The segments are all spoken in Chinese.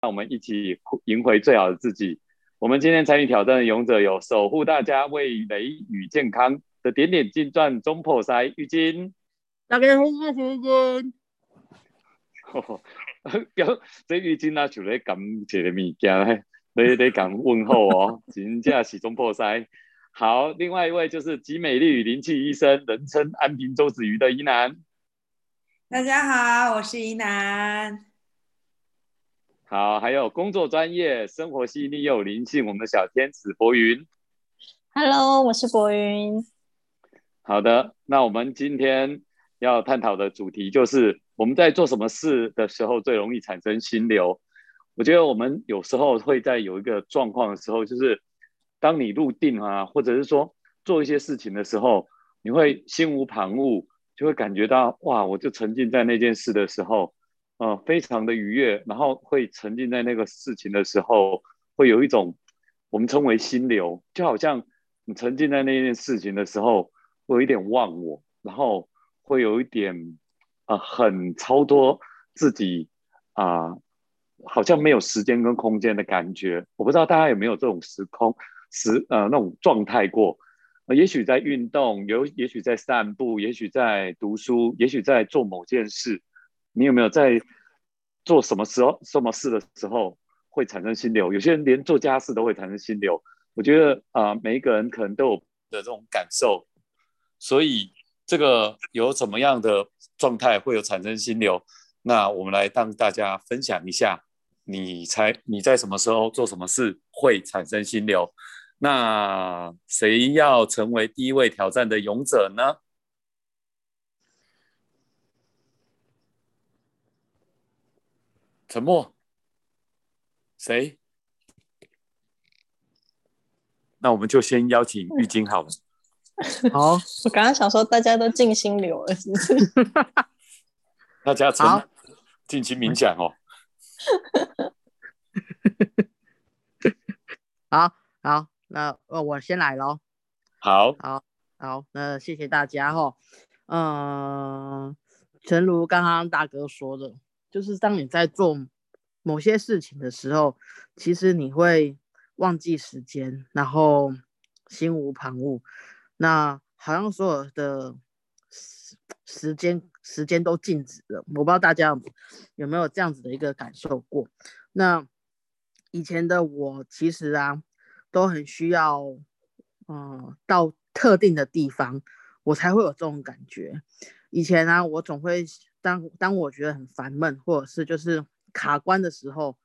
让我们一起赢回最好的自己。我们今天参与挑战的勇者有守护大家味蕾与健康的点点金钻中破塞浴巾。大家好，我是玉金。表这浴巾啊，就咧感谢的物件咧，你你讲问候哦，真正是中破塞。好，另外一位就是集美丽与灵气医生，人称安平周子瑜的一男。大家好，我是一男。好，还有工作专业、生活细腻又有灵性，我们的小天使博云。Hello，我是博云。好的，那我们今天要探讨的主题就是我们在做什么事的时候最容易产生心流。我觉得我们有时候会在有一个状况的时候，就是当你入定啊，或者是说做一些事情的时候，你会心无旁骛，就会感觉到哇，我就沉浸在那件事的时候。呃，非常的愉悦，然后会沉浸在那个事情的时候，会有一种我们称为心流，就好像你沉浸在那件事情的时候，会有一点忘我，然后会有一点啊，很超脱自己啊，好像没有时间跟空间的感觉。我不知道大家有没有这种时空时呃那种状态过？也许在运动，有也许在散步，也许在读书，也许在做某件事。你有没有在做什么时候、什么事的时候会产生心流？有些人连做家事都会产生心流。我觉得啊，每一个人可能都有的这种感受。所以这个有什么样的状态会有产生心流？那我们来让大家分享一下，你猜你在什么时候做什么事会产生心流？那谁要成为第一位挑战的勇者呢？沉默。谁？那我们就先邀请玉晶好了。好，我刚刚想说大家都静心流了，是不是？大家沉静心冥想哦。好好，那呃，我先来喽。好，好，好，那谢谢大家哈。嗯，诚如刚刚大哥说的。就是当你在做某些事情的时候，其实你会忘记时间，然后心无旁骛，那好像所有的时时间时间都静止了。我不知道大家有没有这样子的一个感受过？那以前的我其实啊，都很需要，嗯，到特定的地方，我才会有这种感觉。以前呢，我总会。当当我觉得很烦闷，或者是就是卡关的时候，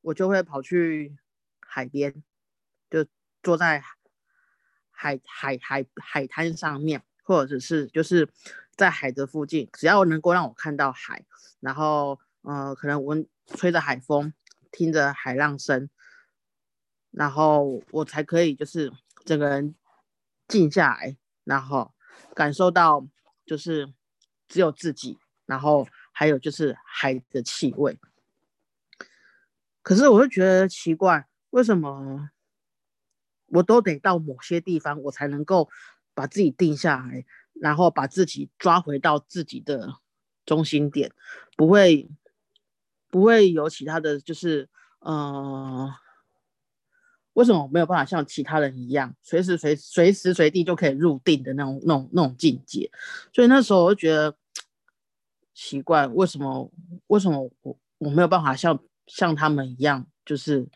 我就会跑去海边，就坐在海海海海滩上面，或者是就是在海的附近，只要能够让我看到海，然后呃，可能闻吹着海风，听着海浪声，然后我才可以就是整个人静下来，然后感受到就是只有自己。然后还有就是海的气味，可是我就觉得奇怪，为什么我都得到某些地方，我才能够把自己定下来，然后把自己抓回到自己的中心点，不会不会有其他的就是，呃，为什么我没有办法像其他人一样，随时随随时随地就可以入定的那种那种那种境界？所以那时候我就觉得。奇怪，为什么？为什么我我没有办法像像他们一样，就是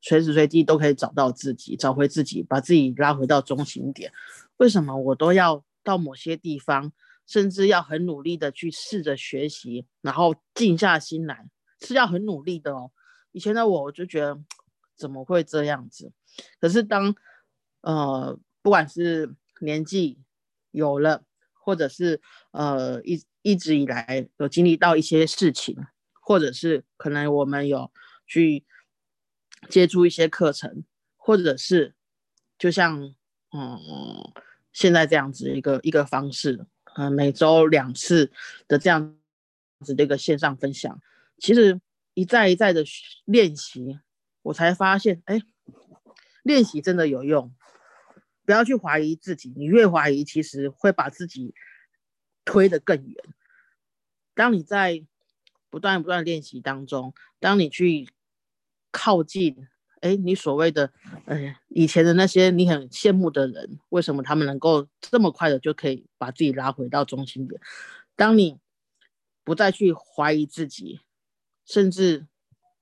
随时随地都可以找到自己，找回自己，把自己拉回到中心点？为什么我都要到某些地方，甚至要很努力的去试着学习，然后静下心来，是要很努力的哦。以前的我，我就觉得怎么会这样子？可是当呃，不管是年纪有了，或者是呃一。一直以来有经历到一些事情，或者是可能我们有去接触一些课程，或者是就像嗯现在这样子一个一个方式，嗯每周两次的这样子的一个线上分享，其实一再一再的练习，我才发现，哎，练习真的有用，不要去怀疑自己，你越怀疑，其实会把自己。推得更远。当你在不断不断练习当中，当你去靠近，哎，你所谓的，哎，以前的那些你很羡慕的人，为什么他们能够这么快的就可以把自己拉回到中心点？当你不再去怀疑自己，甚至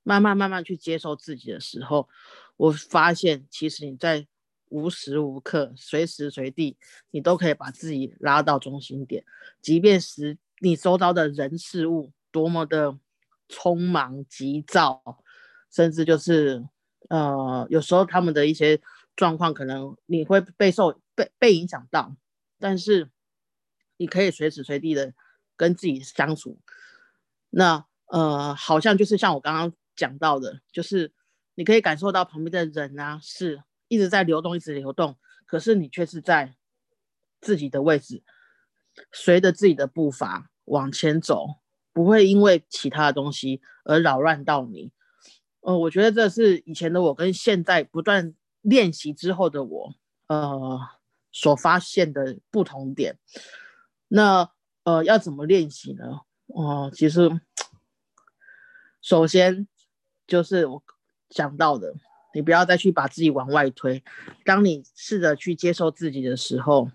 慢慢慢慢去接受自己的时候，我发现其实你在无时无刻、随时随地，你都可以把自己拉到中心点，即便是你周遭的人事物多么的匆忙急躁，甚至就是呃，有时候他们的一些状况，可能你会被受被被影响到，但是你可以随时随地的。跟自己相处，那呃，好像就是像我刚刚讲到的，就是你可以感受到旁边的人啊，是一直在流动，一直流动，可是你却是在自己的位置，随着自己的步伐往前走，不会因为其他的东西而扰乱到你。呃，我觉得这是以前的我跟现在不断练习之后的我，呃，所发现的不同点。那。呃，要怎么练习呢？哦，其实 首先就是我讲到的，你不要再去把自己往外推。当你试着去接受自己的时候，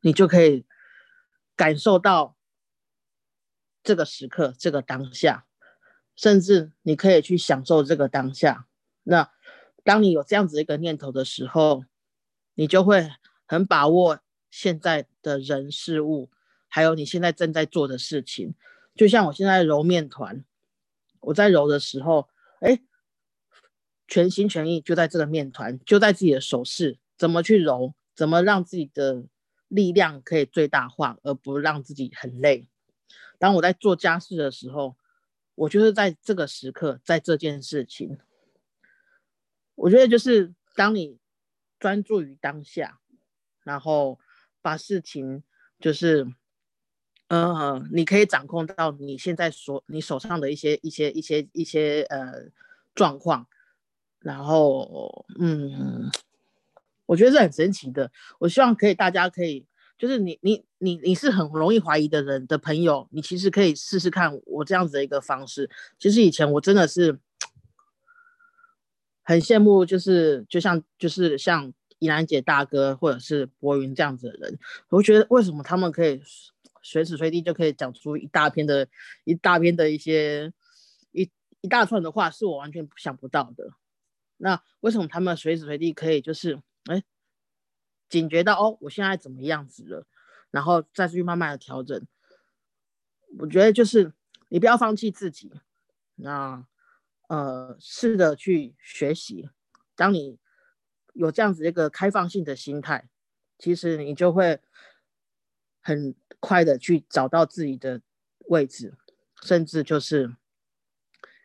你就可以感受到这个时刻、这个当下，甚至你可以去享受这个当下。那当你有这样子一个念头的时候，你就会很把握现在的人事物。还有你现在正在做的事情，就像我现在揉面团，我在揉的时候，哎，全心全意就在这个面团，就在自己的手势，怎么去揉，怎么让自己的力量可以最大化，而不让自己很累。当我在做家事的时候，我就是在这个时刻，在这件事情，我觉得就是当你专注于当下，然后把事情就是。嗯，你可以掌控到你现在所你手上的一些一些一些一些呃状况，然后嗯，我觉得是很神奇的。我希望可以大家可以，就是你你你你是很容易怀疑的人的朋友，你其实可以试试看我这样子的一个方式。其实以前我真的是很羡慕，就是就像就是像怡兰姐大哥或者是博云这样子的人，我觉得为什么他们可以。随时随地就可以讲出一大篇的一大篇的一些一一大串的话，是我完全想不到的。那为什么他们随时随地可以就是哎警觉到哦，我现在怎么样子了，然后再去慢慢的调整？我觉得就是你不要放弃自己，那呃试着去学习。当你有这样子一个开放性的心态，其实你就会很。快的去找到自己的位置，甚至就是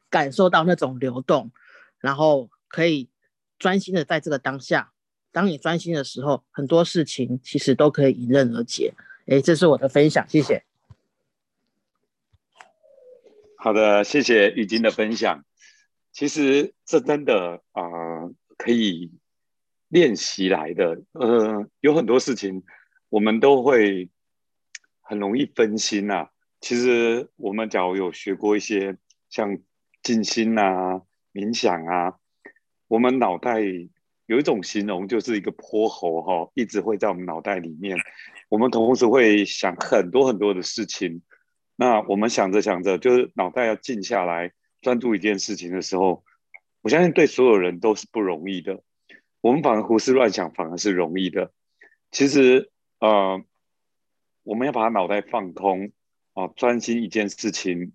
感受到那种流动，然后可以专心的在这个当下。当你专心的时候，很多事情其实都可以迎刃而解。哎，这是我的分享，谢谢。好的，谢谢玉晶的分享。其实这真的啊，可以练习来的。呃，有很多事情我们都会。很容易分心呐。其实我们假如有学过一些像静心啊、冥想啊，我们脑袋有一种形容，就是一个泼猴哈，一直会在我们脑袋里面。我们同时会想很多很多的事情。那我们想着想着，就是脑袋要静下来，专注一件事情的时候，我相信对所有人都是不容易的。我们反而胡思乱想，反而是容易的。其实，呃。我们要把脑袋放空，啊，专心一件事情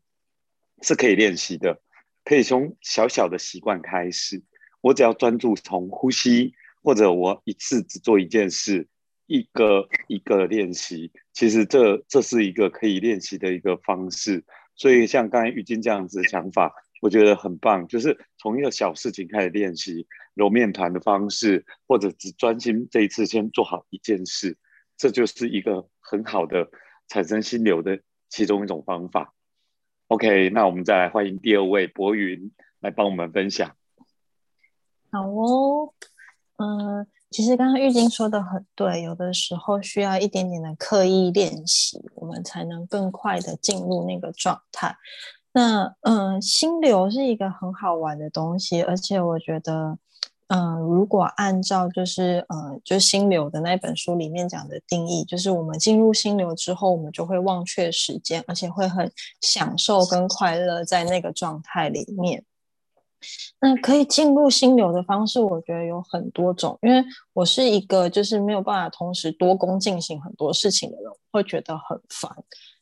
是可以练习的，可以从小小的习惯开始。我只要专注从呼吸，或者我一次只做一件事，一个一个练习，其实这这是一个可以练习的一个方式。所以像刚才玉晶这样子的想法，我觉得很棒，就是从一个小事情开始练习揉面团的方式，或者只专心这一次先做好一件事。这就是一个很好的产生心流的其中一种方法。OK，那我们再来欢迎第二位博云来帮我们分享。好哦，嗯，其实刚刚玉晶说的很对，有的时候需要一点点的刻意练习，我们才能更快的进入那个状态。那嗯，心流是一个很好玩的东西，而且我觉得，嗯，如果按照就是呃，就心流的那本书里面讲的定义，就是我们进入心流之后，我们就会忘却时间，而且会很享受跟快乐在那个状态里面。那可以进入心流的方式，我觉得有很多种。因为我是一个就是没有办法同时多工进行很多事情的人，会觉得很烦。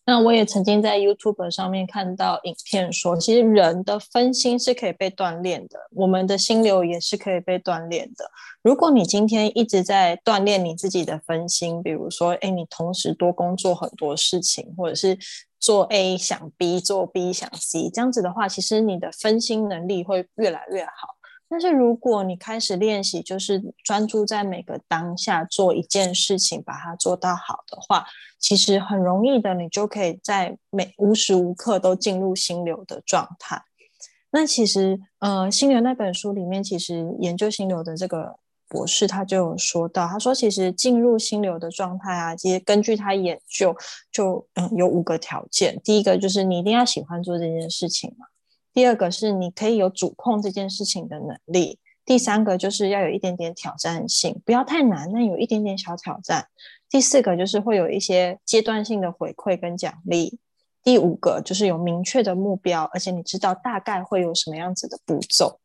那我也曾经在 YouTube 上面看到影片说，其实人的分心是可以被锻炼的，我们的心流也是可以被锻炼的。如果你今天一直在锻炼你自己的分心，比如说，哎，你同时多工作很多事情，或者是做 A 想 B，做 B 想 C，这样子的话，其实你的分心能力会越来越好。但是如果你开始练习，就是专注在每个当下做一件事情，把它做到好的话，其实很容易的，你就可以在每无时无刻都进入心流的状态。那其实，呃，心流那本书里面，其实研究心流的这个博士他就有说到，他说其实进入心流的状态啊，其实根据他研究，就嗯有五个条件。第一个就是你一定要喜欢做这件事情嘛。第二个是你可以有主控这件事情的能力，第三个就是要有一点点挑战性，不要太难，那有一点点小挑战。第四个就是会有一些阶段性的回馈跟奖励。第五个就是有明确的目标，而且你知道大概会有什么样子的步骤。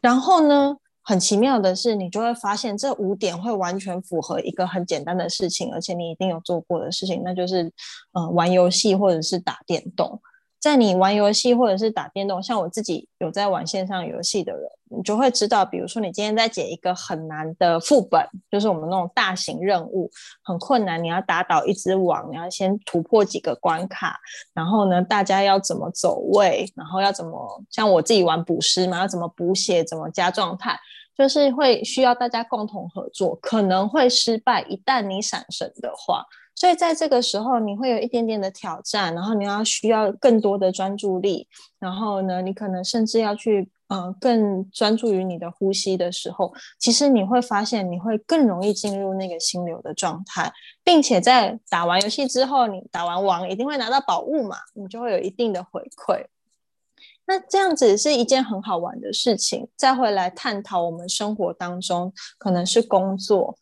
然后呢，很奇妙的是，你就会发现这五点会完全符合一个很简单的事情，而且你一定有做过的事情，那就是嗯玩游戏或者是打电动。在你玩游戏或者是打电动，像我自己有在玩线上游戏的人，你就会知道，比如说你今天在解一个很难的副本，就是我们那种大型任务，很困难，你要打倒一只王，你要先突破几个关卡，然后呢，大家要怎么走位，然后要怎么像我自己玩捕师嘛，要怎么补血，怎么加状态，就是会需要大家共同合作，可能会失败，一旦你闪神的话。所以在这个时候，你会有一点点的挑战，然后你要需要更多的专注力，然后呢，你可能甚至要去呃更专注于你的呼吸的时候，其实你会发现你会更容易进入那个心流的状态，并且在打完游戏之后，你打完王一定会拿到宝物嘛，你就会有一定的回馈。那这样子是一件很好玩的事情。再回来探讨我们生活当中可能是工作，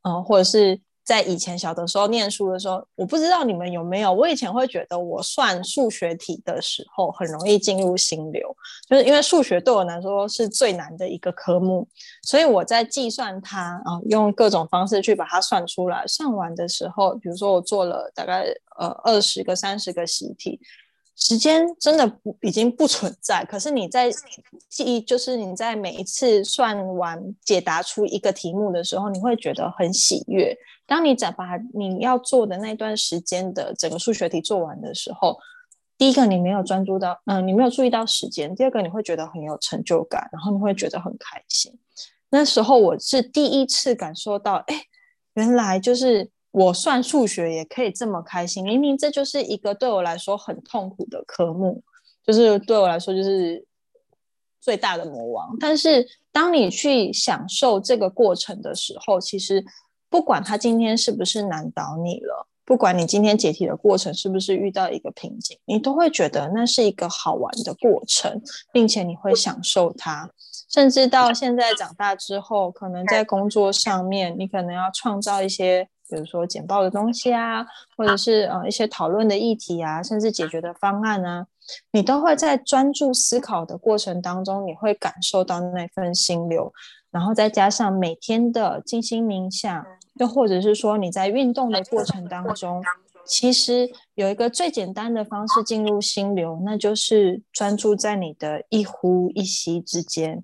嗯，或者是。在以前小的时候念书的时候，我不知道你们有没有。我以前会觉得我算数学题的时候很容易进入心流，就是因为数学对我来说是最难的一个科目，所以我在计算它啊，用各种方式去把它算出来。算完的时候，比如说我做了大概呃二十个、三十个习题。时间真的不已经不存在，可是你在记忆，就是你在每一次算完解答出一个题目的时候，你会觉得很喜悦。当你在把你要做的那段时间的整个数学题做完的时候，第一个你没有专注到，嗯，你没有注意到时间；第二个你会觉得很有成就感，然后你会觉得很开心。那时候我是第一次感受到，哎，原来就是。我算数学也可以这么开心，明明这就是一个对我来说很痛苦的科目，就是对我来说就是最大的魔王。但是当你去享受这个过程的时候，其实不管他今天是不是难倒你了，不管你今天解题的过程是不是遇到一个瓶颈，你都会觉得那是一个好玩的过程，并且你会享受它。甚至到现在长大之后，可能在工作上面，你可能要创造一些。比如说简报的东西啊，或者是呃一些讨论的议题啊，甚至解决的方案啊，你都会在专注思考的过程当中，你会感受到那份心流，然后再加上每天的静心冥想，又或者是说你在运动的过程当中，其实有一个最简单的方式进入心流，那就是专注在你的一呼一吸之间。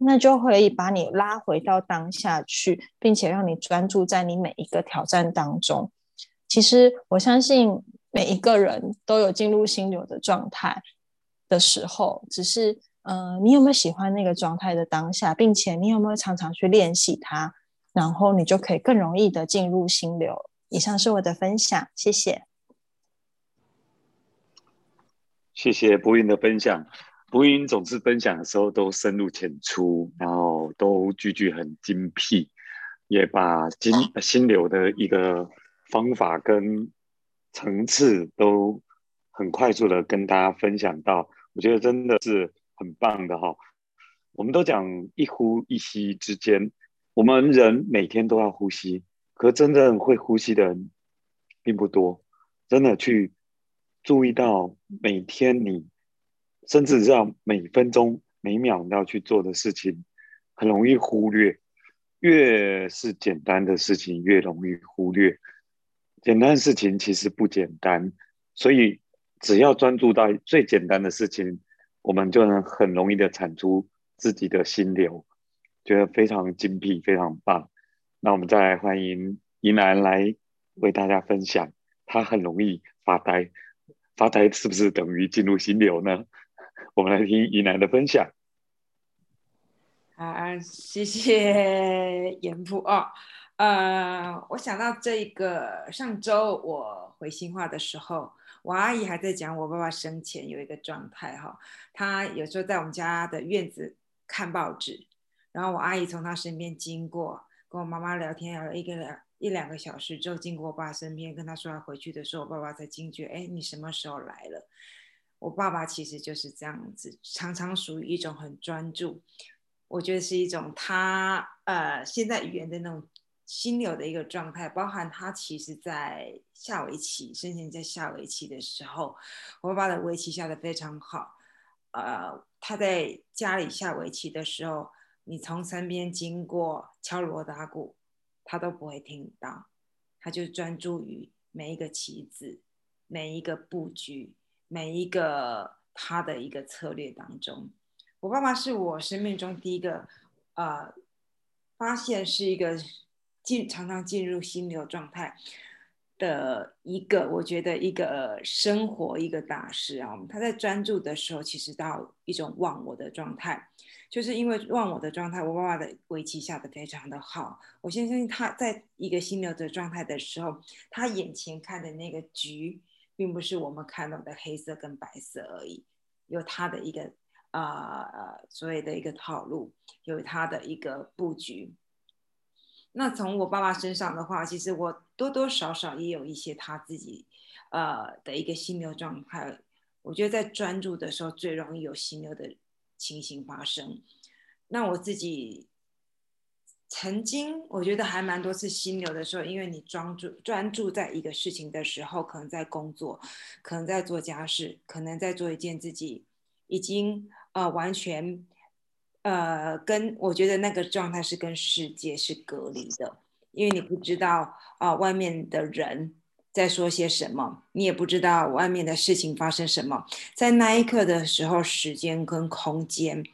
那就可以把你拉回到当下去，并且让你专注在你每一个挑战当中。其实我相信每一个人都有进入心流的状态的时候，只是，嗯，你有没有喜欢那个状态的当下，并且你有没有常常去练习它，然后你就可以更容易的进入心流。以上是我的分享，谢谢。谢谢博云的分享。博云总是分享的时候都深入浅出，然后都句句很精辟，也把心心流的一个方法跟层次都很快速的跟大家分享到，我觉得真的是很棒的哈。我们都讲一呼一吸之间，我们人每天都要呼吸，可真正会呼吸的人并不多。真的去注意到每天你，甚至要每分钟每秒要去做的事情，很容易忽略。越是简单的事情，越容易忽略。简单的事情其实不简单，所以只要专注到最简单的事情，我们就能很容易的产出自己的心流，觉得非常精辟，非常棒。那我们再来欢迎怡南来为大家分享，他很容易发呆，发呆是不是等于进入心流呢？我们来听怡南的分享。啊，谢谢严父哦。呃，我想到这个上周我回新化的时候，我阿姨还在讲我爸爸生前有一个状态哈。他有时候在我们家的院子看报纸，然后我阿姨从他身边经过，跟我妈妈聊天聊了一个两一两个小时之后，经过我爸身边跟他说要回去的时候，我爸爸才惊觉，哎，你什么时候来了？我爸爸其实就是这样子，常常属于一种很专注。我觉得是一种他呃现在语言的那种心流的一个状态，包含他其实在下围棋，生前在下围棋的时候，我爸爸的围棋下的非常好。呃，他在家里下围棋的时候，你从身边经过敲锣打鼓，他都不会听到，他就专注于每一个棋子、每一个布局、每一个他的一个策略当中。我爸爸是我生命中第一个，呃，发现是一个进常常进入心流状态的一个，我觉得一个生活一个大师啊。他在专注的时候，其实到一种忘我的状态，就是因为忘我的状态，我爸爸的围棋下的非常的好。我相信他在一个心流的状态的时候，他眼前看的那个局，并不是我们看到的黑色跟白色而已，有他的一个。啊，所谓的一个套路，有他的一个布局。那从我爸爸身上的话，其实我多多少少也有一些他自己呃的一个心流状态。我觉得在专注的时候，最容易有心流的情形发生。那我自己曾经我觉得还蛮多次心流的时候，因为你专注专注在一个事情的时候，可能在工作，可能在做家事，可能在做一件自己已经。呃，完全，呃，跟我觉得那个状态是跟世界是隔离的，因为你不知道啊，外面的人在说些什么，你也不知道外面的事情发生什么，在那一刻的时候，时间跟空间，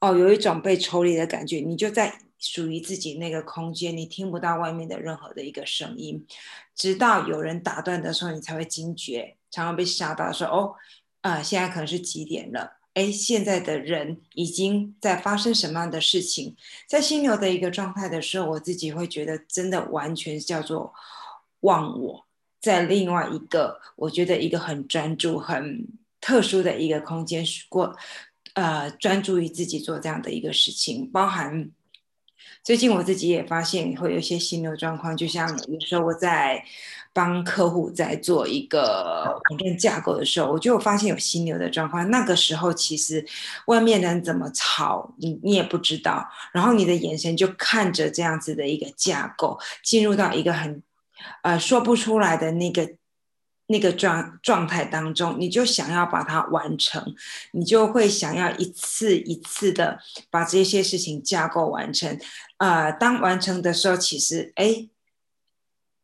哦，有一种被抽离的感觉，你就在属于自己那个空间，你听不到外面的任何的一个声音，直到有人打断的时候，你才会惊觉，常常被吓到，说哦，啊，现在可能是几点了。哎，现在的人已经在发生什么样的事情？在心流的一个状态的时候，我自己会觉得真的完全叫做忘我，在另外一个我觉得一个很专注、很特殊的一个空间过，呃，专注于自己做这样的一个事情，包含。最近我自己也发现会有一些心流状况，就像有时候我在帮客户在做一个网站架构的时候，我就发现有心流的状况。那个时候其实外面人怎么吵，你你也不知道，然后你的眼神就看着这样子的一个架构，进入到一个很呃说不出来的那个。那个状状态当中，你就想要把它完成，你就会想要一次一次的把这些事情架构完成。呃，当完成的时候，其实哎，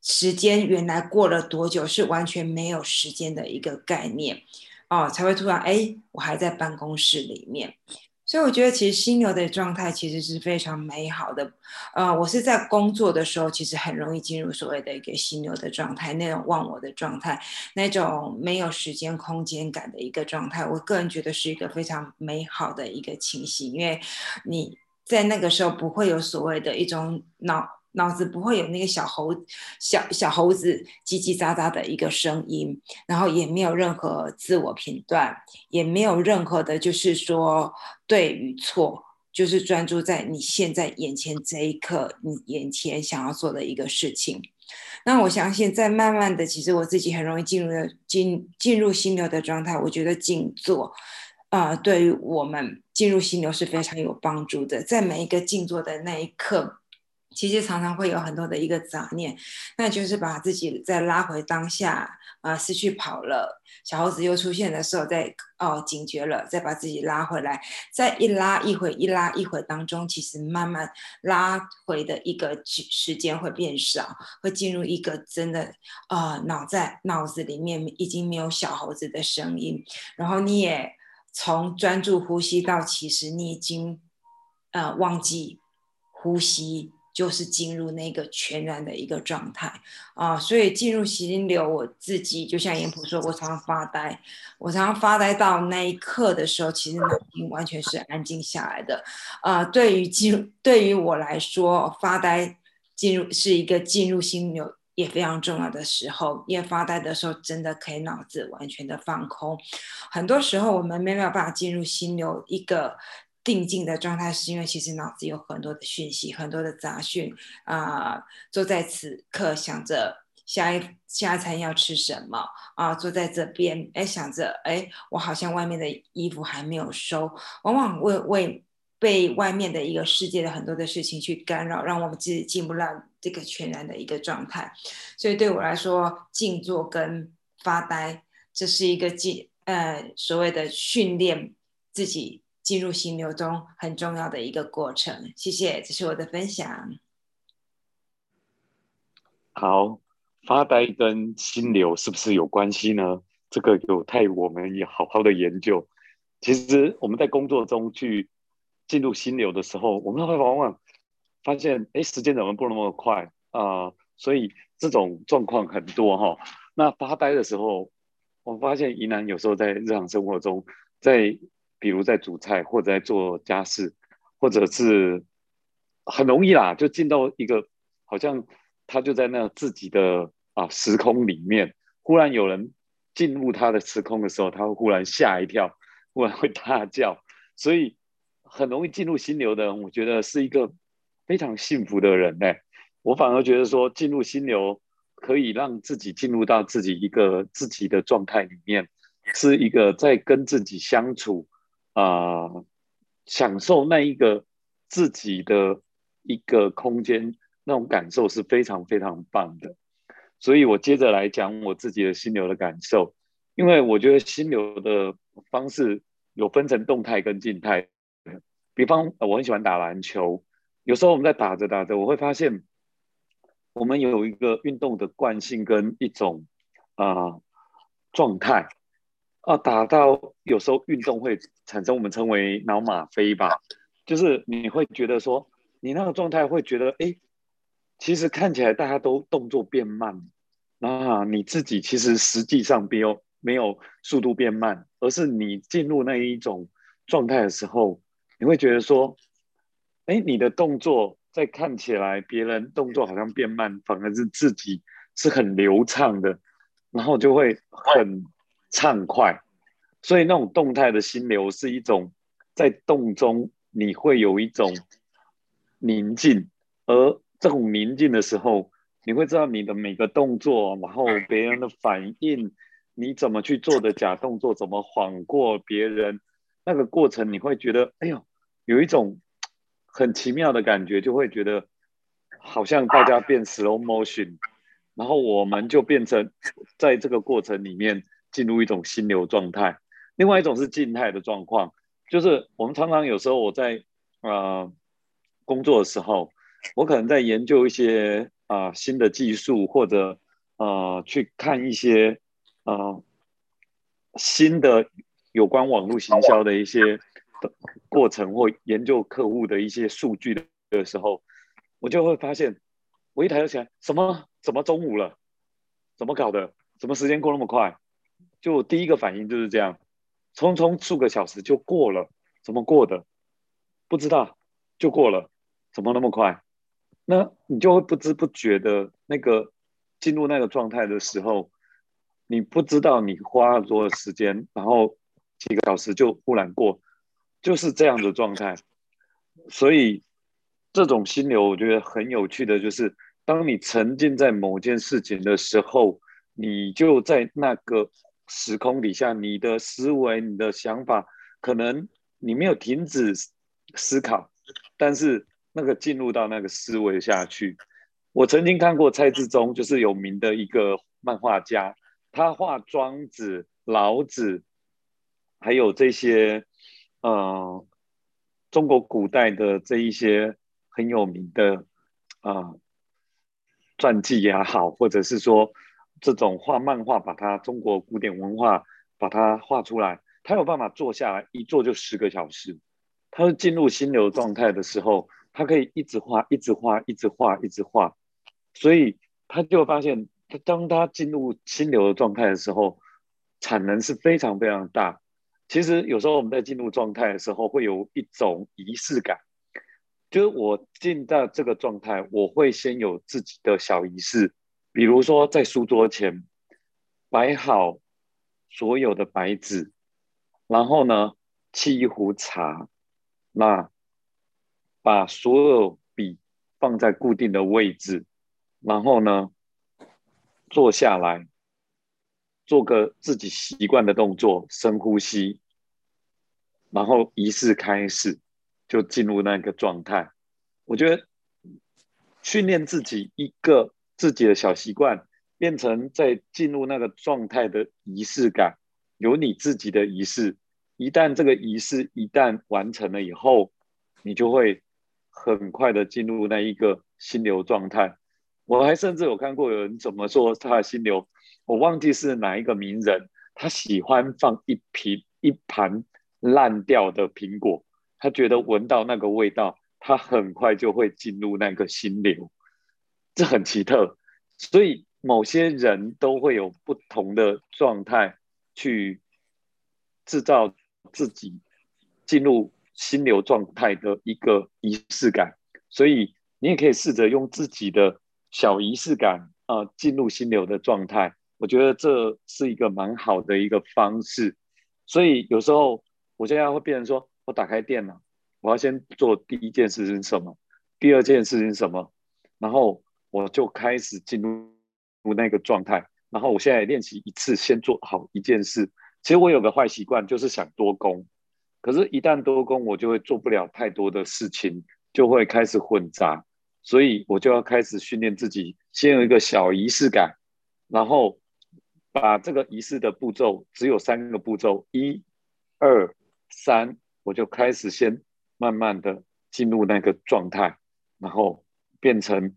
时间原来过了多久是完全没有时间的一个概念哦，才会突然哎，我还在办公室里面。所以我觉得，其实心流的状态其实是非常美好的。呃，我是在工作的时候，其实很容易进入所谓的一个心流的状态，那种忘我的状态，那种没有时间空间感的一个状态。我个人觉得是一个非常美好的一个情形，因为你在那个时候不会有所谓的一种脑。脑子不会有那个小猴小小猴子叽叽喳喳的一个声音，然后也没有任何自我评断，也没有任何的，就是说对与错，就是专注在你现在眼前这一刻，你眼前想要做的一个事情。那我相信，在慢慢的，其实我自己很容易进入进进入心流的状态。我觉得静坐，啊，对于我们进入心流是非常有帮助的。在每一个静坐的那一刻。其实常常会有很多的一个杂念，那就是把自己再拉回当下啊，失去跑了，小猴子又出现的时候，再哦警觉了，再把自己拉回来，再一拉一回，一拉一回当中，其实慢慢拉回的一个时间会变少，会进入一个真的啊脑在脑子里面已经没有小猴子的声音，然后你也从专注呼吸到其实你已经呃忘记呼吸。就是进入那个全然的一个状态啊，所以进入心流，我自己就像严普说，我常常发呆，我常常发呆到那一刻的时候，其实脑筋完全是安静下来的啊。对于进入，对于我来说，发呆进入是一个进入心流也非常重要的时候，因为发呆的时候真的可以脑子完全的放空。很多时候我们没有办法进入心流一个。定静的状态，是因为其实脑子有很多的讯息，很多的杂讯啊。坐在此刻想着下一下一餐要吃什么啊？坐在这边，哎，想着哎，我好像外面的衣服还没有收。往往为为被外面的一个世界的很多的事情去干扰，让我们自己进不了这个全然的一个状态。所以对我来说，静坐跟发呆，这是一个静呃所谓的训练自己。进入心流中很重要的一个过程。谢谢，这是我的分享。好，发呆跟心流是不是有关系呢？这个有待我们也好好的研究。其实我们在工作中去进入心流的时候，我们会往往发现，哎，时间怎么不那么快啊？所以这种状况很多哈。那发呆的时候，我发现宜南有时候在日常生活中，在比如在煮菜，或者在做家事，或者是很容易啦，就进到一个好像他就在那自己的啊时空里面。忽然有人进入他的时空的时候，他会忽然吓一跳，忽然会大叫。所以很容易进入心流的人，我觉得是一个非常幸福的人呢。我反而觉得说，进入心流可以让自己进入到自己一个自己的状态里面，是一个在跟自己相处。啊，享受那一个自己的一个空间，那种感受是非常非常棒的。所以我接着来讲我自己的心流的感受，因为我觉得心流的方式有分成动态跟静态。比方，我很喜欢打篮球，有时候我们在打着打着，我会发现我们有一个运动的惯性跟一种啊状态。啊，打到有时候运动会产生我们称为脑吗啡吧，就是你会觉得说，你那个状态会觉得，哎，其实看起来大家都动作变慢，啊，你自己其实实际上没有没有速度变慢，而是你进入那一种状态的时候，你会觉得说，哎，你的动作在看起来别人动作好像变慢，反而是自己是很流畅的，然后就会很。畅快，所以那种动态的心流是一种在动中你会有一种宁静，而这种宁静的时候，你会知道你的每个动作，然后别人的反应，你怎么去做的假动作，怎么晃过别人，那个过程你会觉得，哎呦，有一种很奇妙的感觉，就会觉得好像大家变 slow motion，然后我们就变成在这个过程里面。进入一种心流状态，另外一种是静态的状况，就是我们常常有时候我在呃工作的时候，我可能在研究一些啊新的技术，或者呃去看一些呃新的有关网络行销的一些过程，或研究客户的一些数据的的时候，我就会发现，我一抬头起来，什么怎么中午了？怎么搞的？怎么时间过那么快？就第一个反应就是这样，匆匆数个小时就过了，怎么过的？不知道，就过了，怎么那么快？那你就会不知不觉的那个进入那个状态的时候，你不知道你花了多少时间，然后几个小时就忽然过，就是这样的状态。所以这种心流，我觉得很有趣的就是，当你沉浸在某件事情的时候，你就在那个时空底下，你的思维、你的想法，可能你没有停止思考，但是那个进入到那个思维下去。我曾经看过蔡志忠，就是有名的一个漫画家，他画庄子、老子，还有这些，呃，中国古代的这一些很有名的啊。传记也好，或者是说这种画漫画，把它中国古典文化把它画出来，他有办法坐下来一坐就十个小时。他进入心流状态的时候，他可以一直画，一直画，一直画，一直画。所以他就发现，他当他进入心流的状态的时候，产能是非常非常大。其实有时候我们在进入状态的时候，会有一种仪式感。就是我进到这个状态，我会先有自己的小仪式，比如说在书桌前摆好所有的白纸，然后呢沏一壶茶，那把所有笔放在固定的位置，然后呢坐下来，做个自己习惯的动作，深呼吸，然后仪式开始。就进入那个状态，我觉得训练自己一个自己的小习惯，变成在进入那个状态的仪式感，有你自己的仪式。一旦这个仪式一旦完成了以后，你就会很快的进入那一个心流状态。我还甚至有看过有人怎么说他的心流，我忘记是哪一个名人，他喜欢放一瓶一盘烂掉的苹果。他觉得闻到那个味道，他很快就会进入那个心流，这很奇特。所以某些人都会有不同的状态去制造自己进入心流状态的一个仪式感。所以你也可以试着用自己的小仪式感啊，进入心流的状态。我觉得这是一个蛮好的一个方式。所以有时候我现在会变成说。我打开电脑，我要先做第一件事是什么？第二件事情什么？然后我就开始进入那个状态。然后我现在练习一次，先做好一件事。其实我有个坏习惯，就是想多功。可是，一旦多功，我就会做不了太多的事情，就会开始混杂。所以，我就要开始训练自己，先有一个小仪式感，然后把这个仪式的步骤只有三个步骤：一、二、三。我就开始先慢慢的进入那个状态，然后变成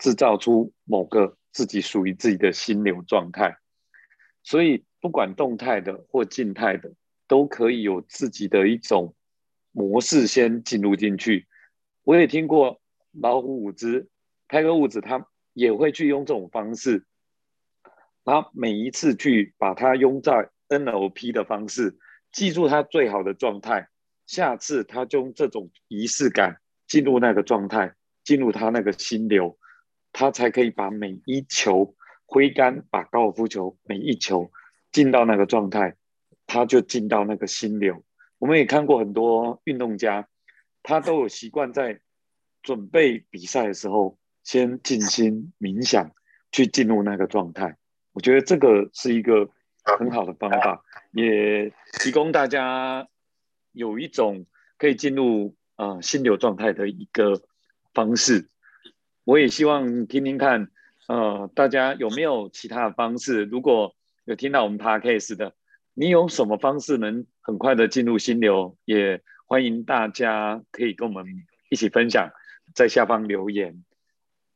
制造出某个自己属于自己的心流状态。所以不管动态的或静态的，都可以有自己的一种模式先进入进去。我也听过老虎伍兹、泰戈伍兹，他也会去用这种方式，他每一次去把它用在 NLP 的方式。记住他最好的状态，下次他就用这种仪式感进入那个状态，进入他那个心流，他才可以把每一球挥杆，把高尔夫球每一球进到那个状态，他就进到那个心流。我们也看过很多运动家，他都有习惯在准备比赛的时候，先静心冥想，去进入那个状态。我觉得这个是一个。很好的方法，也提供大家有一种可以进入呃心流状态的一个方式。我也希望听听看，呃，大家有没有其他的方式？如果有听到我们 podcast 的，你有什么方式能很快的进入心流？也欢迎大家可以跟我们一起分享，在下方留言。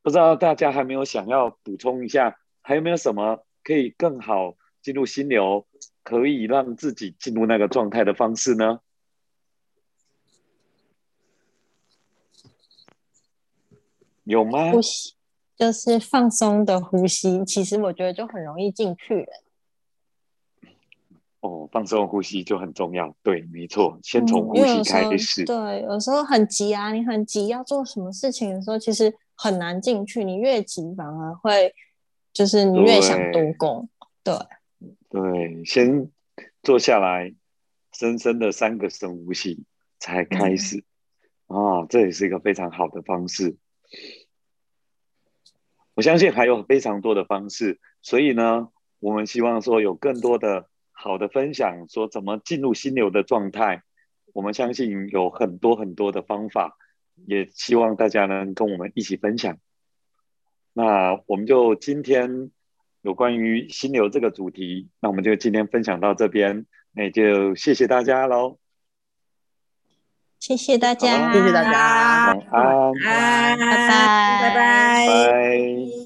不知道大家还没有想要补充一下，还有没有什么可以更好？进入心流，可以让自己进入那个状态的方式呢？有吗？呼吸就是放松的呼吸，其实我觉得就很容易进去了。哦，放松呼吸就很重要。对，没错，先从呼吸开始。对，有时候很急啊，你很急要做什么事情的时候，其实很难进去。你越急，反而会就是你越想多功。对。对，先坐下来，深深的三个深呼吸，才开始。啊，这也是一个非常好的方式。我相信还有非常多的方式，所以呢，我们希望说有更多的好的分享，说怎么进入心流的状态。我们相信有很多很多的方法，也希望大家能跟我们一起分享。那我们就今天有关于心流这个主题，那我们就今天分享到这边，那也就谢谢大家喽。谢谢大家，谢谢大家，晚安，拜拜。拜，拜。拜。拜。